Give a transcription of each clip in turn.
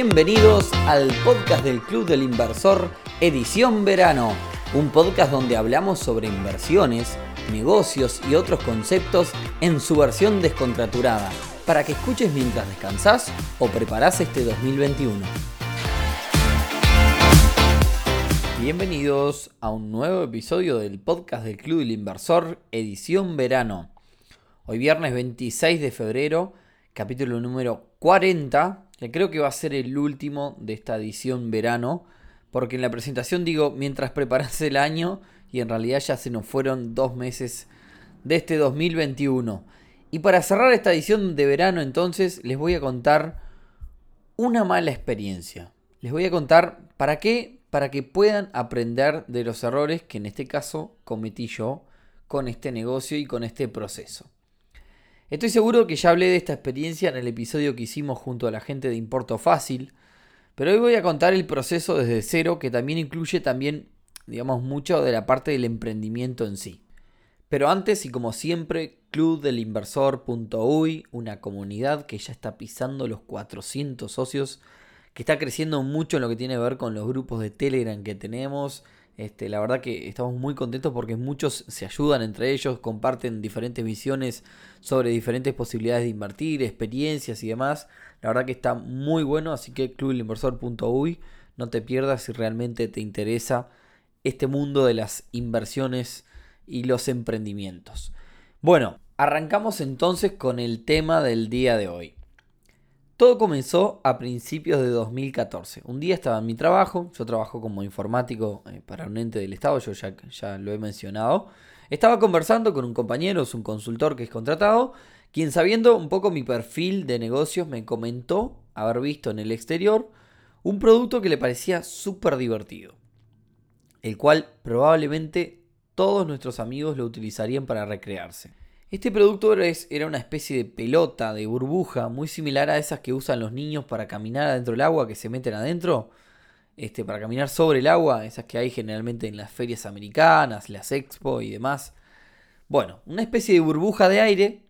Bienvenidos al podcast del Club del Inversor, edición verano, un podcast donde hablamos sobre inversiones, negocios y otros conceptos en su versión descontraturada, para que escuches mientras descansas o preparas este 2021. Bienvenidos a un nuevo episodio del podcast del Club del Inversor, edición verano. Hoy viernes 26 de febrero, capítulo número 40 que creo que va a ser el último de esta edición verano, porque en la presentación digo mientras preparas el año y en realidad ya se nos fueron dos meses de este 2021. Y para cerrar esta edición de verano entonces les voy a contar una mala experiencia. Les voy a contar para qué, para que puedan aprender de los errores que en este caso cometí yo con este negocio y con este proceso. Estoy seguro que ya hablé de esta experiencia en el episodio que hicimos junto a la gente de Importo Fácil, pero hoy voy a contar el proceso desde cero que también incluye también, digamos, mucho de la parte del emprendimiento en sí. Pero antes y como siempre, clubdelinversor.uy, una comunidad que ya está pisando los 400 socios, que está creciendo mucho en lo que tiene que ver con los grupos de Telegram que tenemos, este, la verdad que estamos muy contentos porque muchos se ayudan entre ellos, comparten diferentes visiones sobre diferentes posibilidades de invertir, experiencias y demás. La verdad que está muy bueno, así que clubelinversor.uy, no te pierdas si realmente te interesa este mundo de las inversiones y los emprendimientos. Bueno, arrancamos entonces con el tema del día de hoy. Todo comenzó a principios de 2014. Un día estaba en mi trabajo, yo trabajo como informático eh, para un ente del Estado, yo ya, ya lo he mencionado. Estaba conversando con un compañero, es un consultor que es contratado, quien sabiendo un poco mi perfil de negocios me comentó haber visto en el exterior un producto que le parecía súper divertido, el cual probablemente todos nuestros amigos lo utilizarían para recrearse. Este producto era una especie de pelota, de burbuja, muy similar a esas que usan los niños para caminar adentro del agua, que se meten adentro, este, para caminar sobre el agua, esas que hay generalmente en las ferias americanas, las expo y demás. Bueno, una especie de burbuja de aire,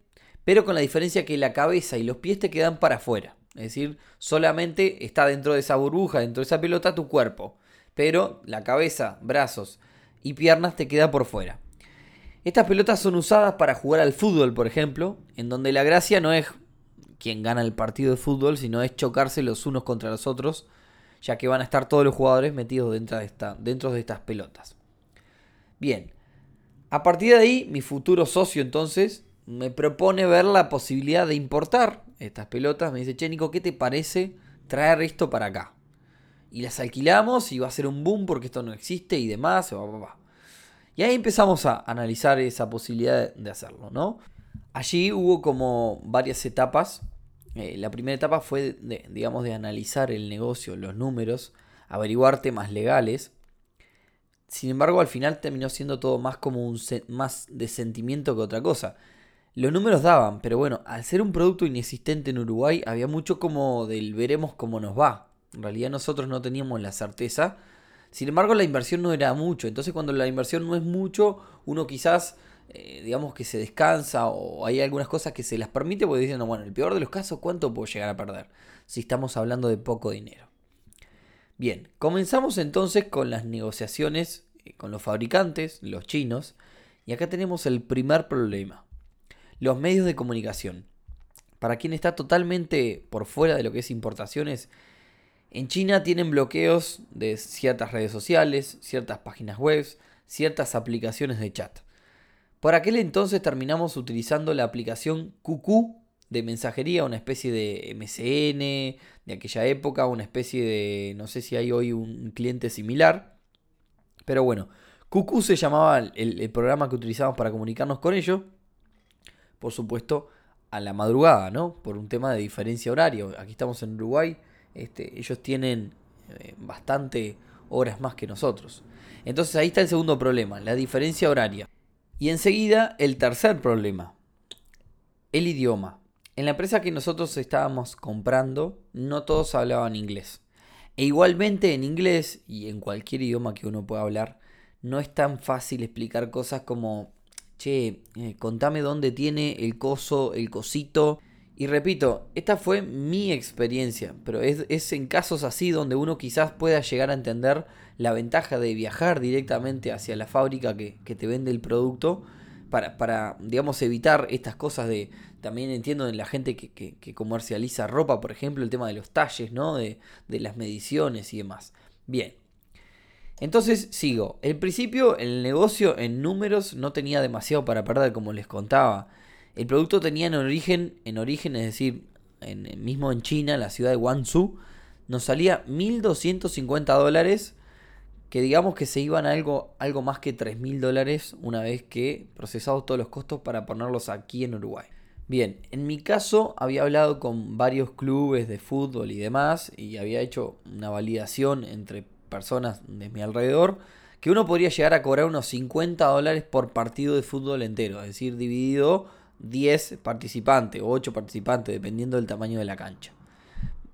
pero con la diferencia que la cabeza y los pies te quedan para afuera. Es decir, solamente está dentro de esa burbuja, dentro de esa pelota, tu cuerpo. Pero la cabeza, brazos y piernas te queda por fuera. Estas pelotas son usadas para jugar al fútbol, por ejemplo, en donde la gracia no es quien gana el partido de fútbol, sino es chocarse los unos contra los otros, ya que van a estar todos los jugadores metidos dentro de, estas pelotas. Bien, a partir de ahí, mi futuro socio entonces me propone ver la posibilidad de importar estas pelotas. Me dice, che, Nico, ¿qué te parece traer esto para acá? Y las alquilamos y va a ser un boom porque esto no existe y demás. Y ahí empezamos a analizar esa posibilidad de hacerlo, ¿no? Allí hubo como varias etapas. Eh, la primera etapa fue, de, digamos, de analizar el negocio, los números, averiguar temas legales. Sin embargo, al final terminó siendo todo más como un más de sentimiento que otra cosa. Los números daban, pero bueno, al ser un producto inexistente en Uruguay, había mucho como del veremos cómo nos va. En realidad nosotros no teníamos la certeza sin embargo, la inversión no era mucho. Entonces, cuando la inversión no es mucho, uno quizás, eh, digamos que se descansa o hay algunas cosas que se las permite porque dicen, bueno, en el peor de los casos, ¿cuánto puedo llegar a perder? Si estamos hablando de poco dinero. Bien, comenzamos entonces con las negociaciones eh, con los fabricantes, los chinos. Y acá tenemos el primer problema. Los medios de comunicación. Para quien está totalmente por fuera de lo que es importaciones, en China tienen bloqueos de ciertas redes sociales, ciertas páginas web, ciertas aplicaciones de chat. Por aquel entonces terminamos utilizando la aplicación QQ de mensajería, una especie de MCN de aquella época, una especie de, no sé si hay hoy un cliente similar, pero bueno, QQ se llamaba el, programa que utilizamos para comunicarnos con ellos, por supuesto a la madrugada, ¿no? Por un tema de diferencia horaria. Aquí estamos en Uruguay, este, ellos tienen eh, bastante horas más que nosotros. Entonces ahí está el segundo problema, la diferencia horaria. Y enseguida el tercer problema, el idioma. En la empresa que nosotros estábamos comprando, no todos hablaban inglés. E igualmente en inglés y en cualquier idioma que uno pueda hablar, no es tan fácil explicar cosas como, che, eh, contame dónde tiene el coso, el cosito, Y repito, esta fue mi experiencia, pero es, en casos así donde uno quizás pueda llegar a entender la ventaja de viajar directamente hacia la fábrica que, te vende el producto para, para, digamos, evitar estas cosas de, también entiendo en la gente que, comercializa ropa, por ejemplo, el tema de los talles, ¿no? De, de las mediciones y demás. Bien. Entonces sigo. En principio el negocio en números no tenía demasiado para perder, como les contaba. El producto tenía en origen, en origen es decir, en, mismo en China, la ciudad de Guangzhou, nos salía 1.250 dólares, que digamos que se iban a algo, algo más que 3.000 dólares una vez que procesados todos los costos para ponerlos aquí en Uruguay. Bien, en mi caso había hablado con varios clubes de fútbol y demás y había hecho una validación entre personas de mi alrededor que uno podría llegar a cobrar unos 50 dólares por partido de fútbol entero, es decir, dividido 10 participantes o 8 participantes, dependiendo del tamaño de la cancha.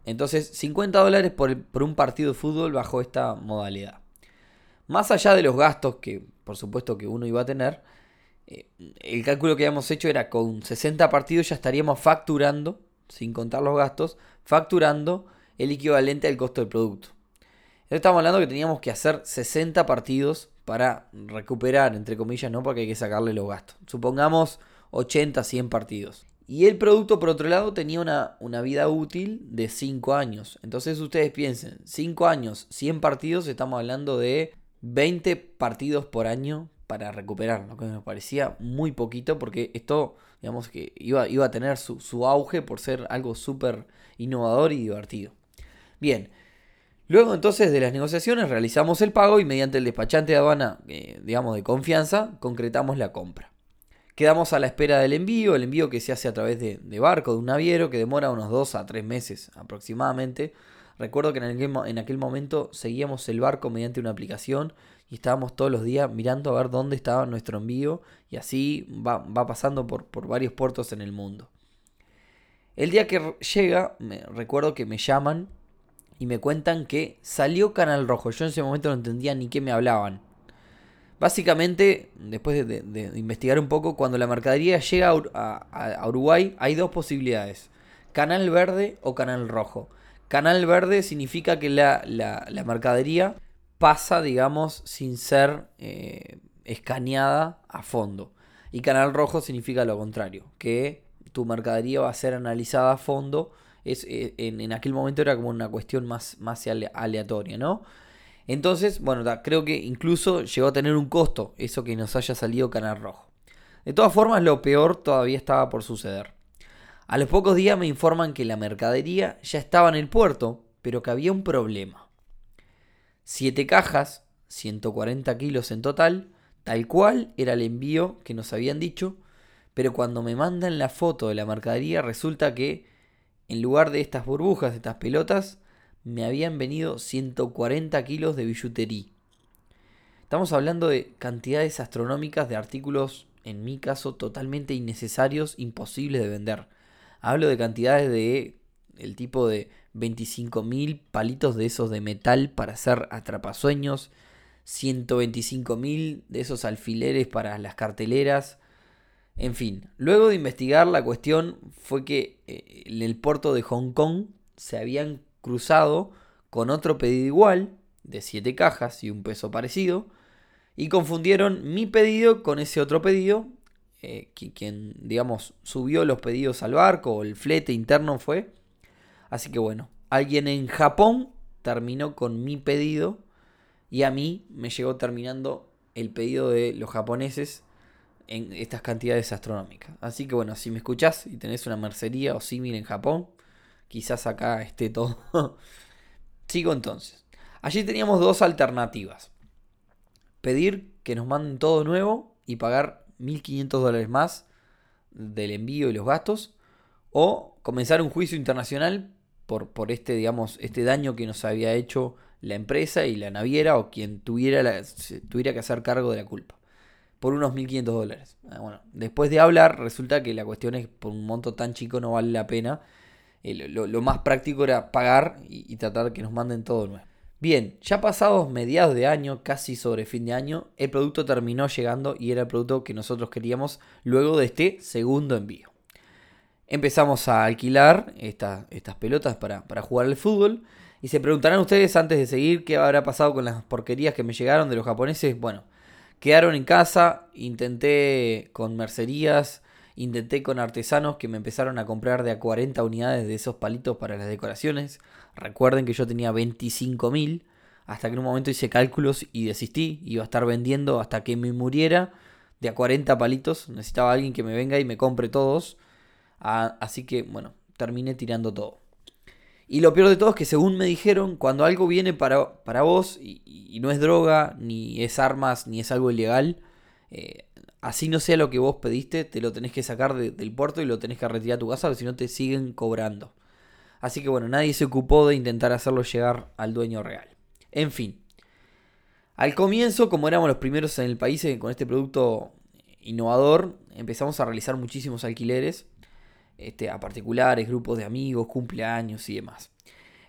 Entonces, 50 dólares por, un partido de fútbol bajo esta modalidad. Más allá de los gastos que, por supuesto, que uno iba a tener, eh, el cálculo que habíamos hecho era con 60 partidos ya estaríamos facturando, sin contar los gastos, facturando el equivalente al costo del producto. Estamos hablando que teníamos que hacer 60 partidos para recuperar, entre comillas, ¿no? Porque hay que sacarle los gastos. Supongamos 80, 100 partidos. Y el producto, por otro lado, tenía una, una, vida útil de 5 años. Entonces ustedes piensen, 5 años, 100 partidos, estamos hablando de 20 partidos por año para recuperar, lo que me parecía muy poquito porque esto, digamos que iba, iba a tener su, su auge por ser algo súper innovador y divertido. Bien, luego entonces de las negociaciones realizamos el pago y mediante el despachante de aduana, eh, digamos, de confianza, concretamos la compra. Quedamos a la espera del envío, el envío que se hace a través de, barco, de un naviero, que demora unos 2 a 3 meses aproximadamente. Recuerdo que en aquel, en aquel momento seguíamos el barco mediante una aplicación y estábamos todos los días mirando a ver dónde estaba nuestro envío y así va, pasando por, por, varios puertos en el mundo. El día que llega, me, recuerdo que me llaman y me cuentan que salió Canal Rojo. Yo en ese momento no entendía ni qué me hablaban. Básicamente, después de, investigar un poco, cuando la mercadería llega a, Uruguay hay dos posibilidades. Canal verde o canal rojo. Canal verde significa que la, mercadería pasa, digamos, sin ser eh, escaneada a fondo. Y canal rojo significa lo contrario, que tu mercadería va a ser analizada a fondo. Es, eh, en, aquel momento era como una cuestión más, más aleatoria, ¿no? Entonces, bueno, creo que incluso llegó a tener un costo eso que nos haya salido Canal Rojo. De todas formas, lo peor todavía estaba por suceder. A los pocos días me informan que la mercadería ya estaba en el puerto, pero que había un problema. Siete cajas, 140 kilos en total, tal cual era el envío que nos habían dicho, pero cuando me mandan la foto de la mercadería resulta que en lugar de estas burbujas, de estas pelotas, me habían venido 140 kilos de billutería. Estamos hablando de cantidades astronómicas de artículos, en mi caso, totalmente innecesarios, imposibles de vender. Hablo de cantidades de el tipo de 25.000 palitos de esos de metal para hacer atrapasueños, 125.000 de esos alfileres para las carteleras. En fin, luego de investigar la cuestión fue que eh, en el puerto de Hong Kong se habían cruzado con otro pedido igual, de 7 cajas y un peso parecido, y confundieron mi pedido con ese otro pedido, eh, quien, digamos, subió los pedidos al barco, o el flete interno fue. Así que bueno, alguien en Japón terminó con mi pedido y a mí me llegó terminando el pedido de los japoneses en estas cantidades astronómicas. Así que bueno, si me escuchás y tenés una mercería o símil en Japón, Quizás acá esté todo. Sigo entonces. Allí teníamos dos alternativas. Pedir que nos manden todo nuevo y pagar 1.500 dólares más del envío y los gastos. O comenzar un juicio internacional por, por este, digamos, este daño que nos había hecho la empresa y la naviera o quien tuviera, tuviera que hacer cargo de la culpa. Por unos 1.500 dólares. Ah, bueno, después de hablar, resulta que la cuestión es por un monto tan chico no vale la pena eh, lo, más práctico era pagar y, tratar de que nos manden todo nuevo. Bien, ya pasados mediados de año, casi sobre fin de año, el producto terminó llegando y era el producto que nosotros queríamos luego de este segundo envío. empezamos a alquilar estas pelotas para, para jugar al fútbol. Y se preguntarán ustedes antes de seguir qué habrá pasado con las porquerías que me llegaron de los japoneses. Bueno, quedaron en casa, intenté con mercerías, intenté con artesanos que me empezaron a comprar de a 40 unidades de esos palitos para las decoraciones. Recuerden que yo tenía 25.000, hasta que en un momento hice cálculos y desistí. Iba a estar vendiendo hasta que me muriera de a 40 palitos. Necesitaba alguien que me venga y me compre todos. Así que, bueno, terminé tirando todo. Y lo peor de todo es que según me dijeron, cuando algo viene para, para vos y, no es droga, ni es armas, ni es algo ilegal, eh, así no sea lo que vos pediste, te lo tenés que sacar del puerto y lo tenés que retirar a tu casa, porque si no te siguen cobrando. Así que bueno, nadie se ocupó de intentar hacerlo llegar al dueño real. En fin. Al comienzo, como éramos los primeros en el país con este producto innovador, empezamos a realizar muchísimos alquileres este, a particulares, grupos de amigos, cumpleaños y demás.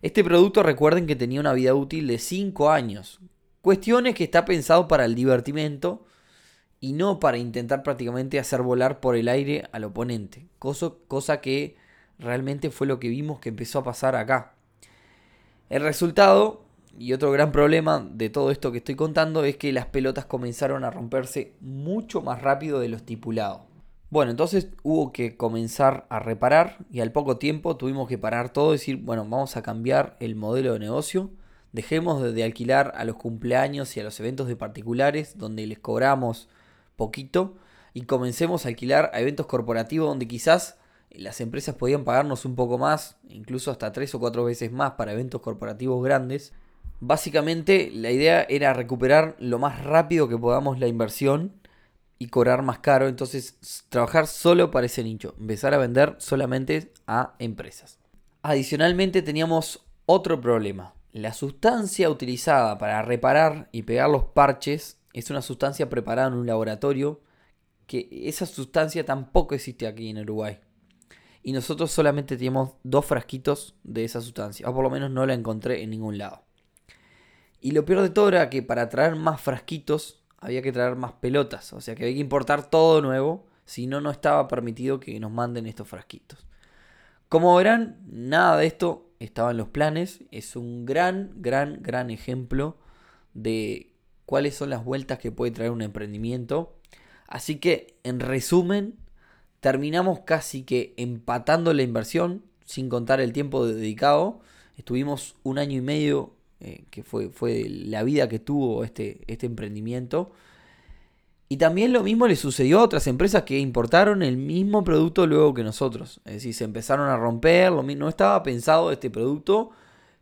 Este producto recuerden que tenía una vida útil de 5 años. Cuestiones que está pensado para el divertimento y no para intentar prácticamente hacer volar por el aire al oponente. Cosa, cosa que realmente fue lo que vimos que empezó a pasar acá. El resultado y otro gran problema de todo esto que estoy contando es que las pelotas comenzaron a romperse mucho más rápido de lo estipulado. Bueno, entonces hubo que comenzar a reparar y al poco tiempo tuvimos que parar todo y decir, bueno, vamos a cambiar el modelo de negocio. Dejemos de, alquilar a los cumpleaños y a los eventos de particulares donde les cobramos poquito y comencemos a alquilar a eventos corporativos donde quizás las empresas podían pagarnos un poco más, incluso hasta tres o cuatro veces más para eventos corporativos grandes. Básicamente la idea era recuperar lo más rápido que podamos la inversión y cobrar más caro. Entonces, trabajar solo para ese nicho. Empezar a vender solamente a empresas. Adicionalmente, teníamos otro problema. La sustancia utilizada para reparar y pegar los parches es una sustancia preparada en un laboratorio que esa sustancia tampoco existe aquí en Uruguay. Y nosotros solamente teníamos dos frasquitos de esa sustancia. O por lo menos no la encontré en ningún lado. Y lo peor de todo era que para traer más frasquitos había que traer más pelotas. O sea que había que importar todo nuevo. Si no, no estaba permitido que nos manden estos frasquitos. Como verán, nada de esto estaba en los planes. Es un gran, gran, gran ejemplo de cuáles son las vueltas que puede traer un emprendimiento. Así que, en resumen, terminamos casi que empatando la inversión, sin contar el tiempo dedicado. Estuvimos un año y medio eh, que fue, fue la vida que tuvo este, este emprendimiento. Y también lo mismo le sucedió a otras empresas que importaron el mismo producto luego que nosotros. Es decir, se empezaron a romper, no estaba pensado este producto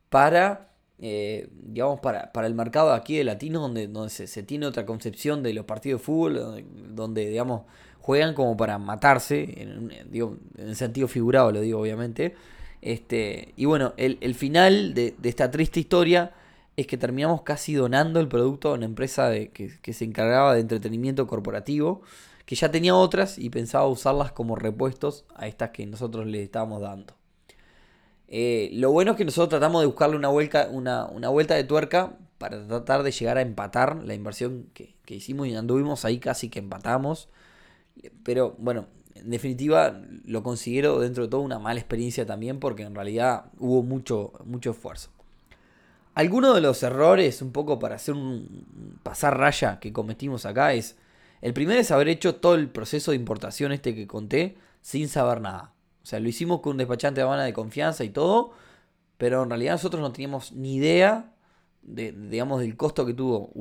para, eh, digamos, para, el mercado de aquí de latino, donde, donde se, tiene otra concepción de los partidos de fútbol, donde, digamos, juegan como para matarse, en, en el sentido figurado lo digo obviamente. Este, y bueno, el, final de, esta triste historia es que terminamos casi donando el producto a una empresa de, que, se encargaba de entretenimiento corporativo, que ya tenía otras y pensaba usarlas como repuestos a estas que nosotros le estábamos dando. Eh, lo bueno es que nosotros tratamos de buscarle una vuelta, una, vuelta de tuerca para tratar de llegar a empatar la inversión que, que hicimos y anduvimos ahí casi que empatamos. Pero bueno, en definitiva lo considero dentro de todo una mala experiencia también porque en realidad hubo mucho, mucho esfuerzo. Algunos de los errores, un poco para hacer un pasar raya que cometimos acá, es el primero es haber hecho todo el proceso de importación este que conté sin saber nada. O sea, lo hicimos con un despachante de Habana de confianza y todo, pero en realidad nosotros no teníamos ni idea de, digamos, del costo que tuvo.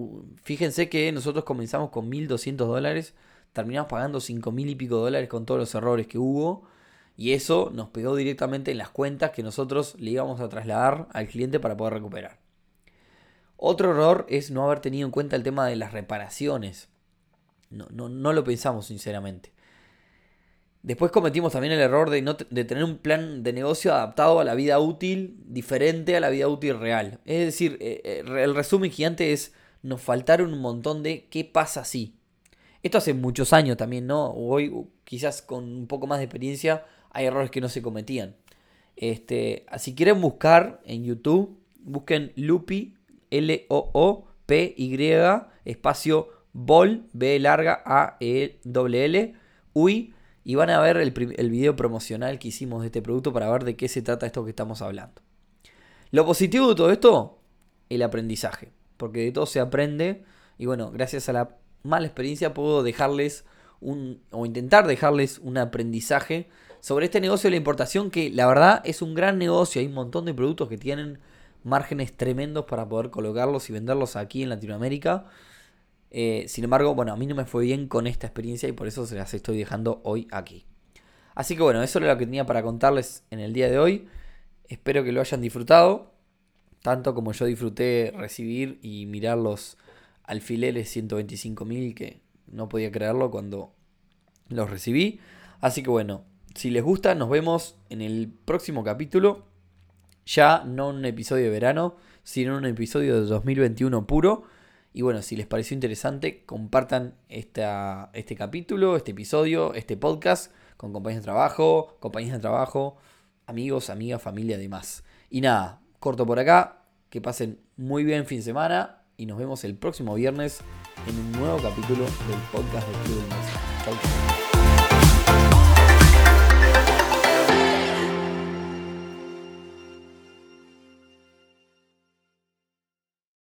Fíjense que nosotros comenzamos con 1.200 dólares terminamos pagando 5 mil y pico dólares con todos los errores que hubo. Y eso nos pegó directamente en las cuentas que nosotros le íbamos a trasladar al cliente para poder recuperar. Otro error es no haber tenido en cuenta el tema de las reparaciones. No, no, lo pensamos sinceramente. Después cometimos también el error de, no de tener un plan de negocio adaptado a la vida útil, diferente a la vida útil real. Es decir, eh, eh, el resumen gigante es, nos faltaron un montón de qué pasa si. Esto hace muchos años también, ¿no? Hoy quizás con un poco más de experiencia hay errores que no se cometían. Este, si quieren buscar en YouTube, busquen Lupi, L-O-O-P-Y, espacio Bol, B larga, A-E-L-L, UI, y van a ver el, el video promocional que hicimos de este producto para ver de qué se trata esto que estamos hablando. Lo positivo de todo esto, el aprendizaje, porque de todo se aprende y bueno, gracias a la mala experiencia puedo dejarles un, o intentar dejarles un aprendizaje sobre este negocio de la importación que la verdad es un gran negocio, hay un montón de productos que tienen márgenes tremendos para poder colocarlos y venderlos aquí en Latinoamérica. Eh, sin embargo, bueno, a mí no me fue bien con esta experiencia y por eso se las estoy dejando hoy aquí. Así que bueno, eso era lo que tenía para contarles en el día de hoy. Espero que lo hayan disfrutado, tanto como yo disfruté recibir y mirar los alfileres 125.000 que no podía creerlo cuando los recibí. Así que bueno, si les gusta, nos vemos en el próximo capítulo. Ya no un episodio de verano, sino un episodio de 2021 puro. Y bueno, si les pareció interesante, compartan esta, este capítulo, este episodio, este podcast con compañeros de trabajo, compañeras de trabajo, amigos, amigas, familia, demás. Y nada, corto por acá, que pasen muy bien fin de semana y nos vemos el próximo viernes en un nuevo capítulo del podcast de Club Chau, chau.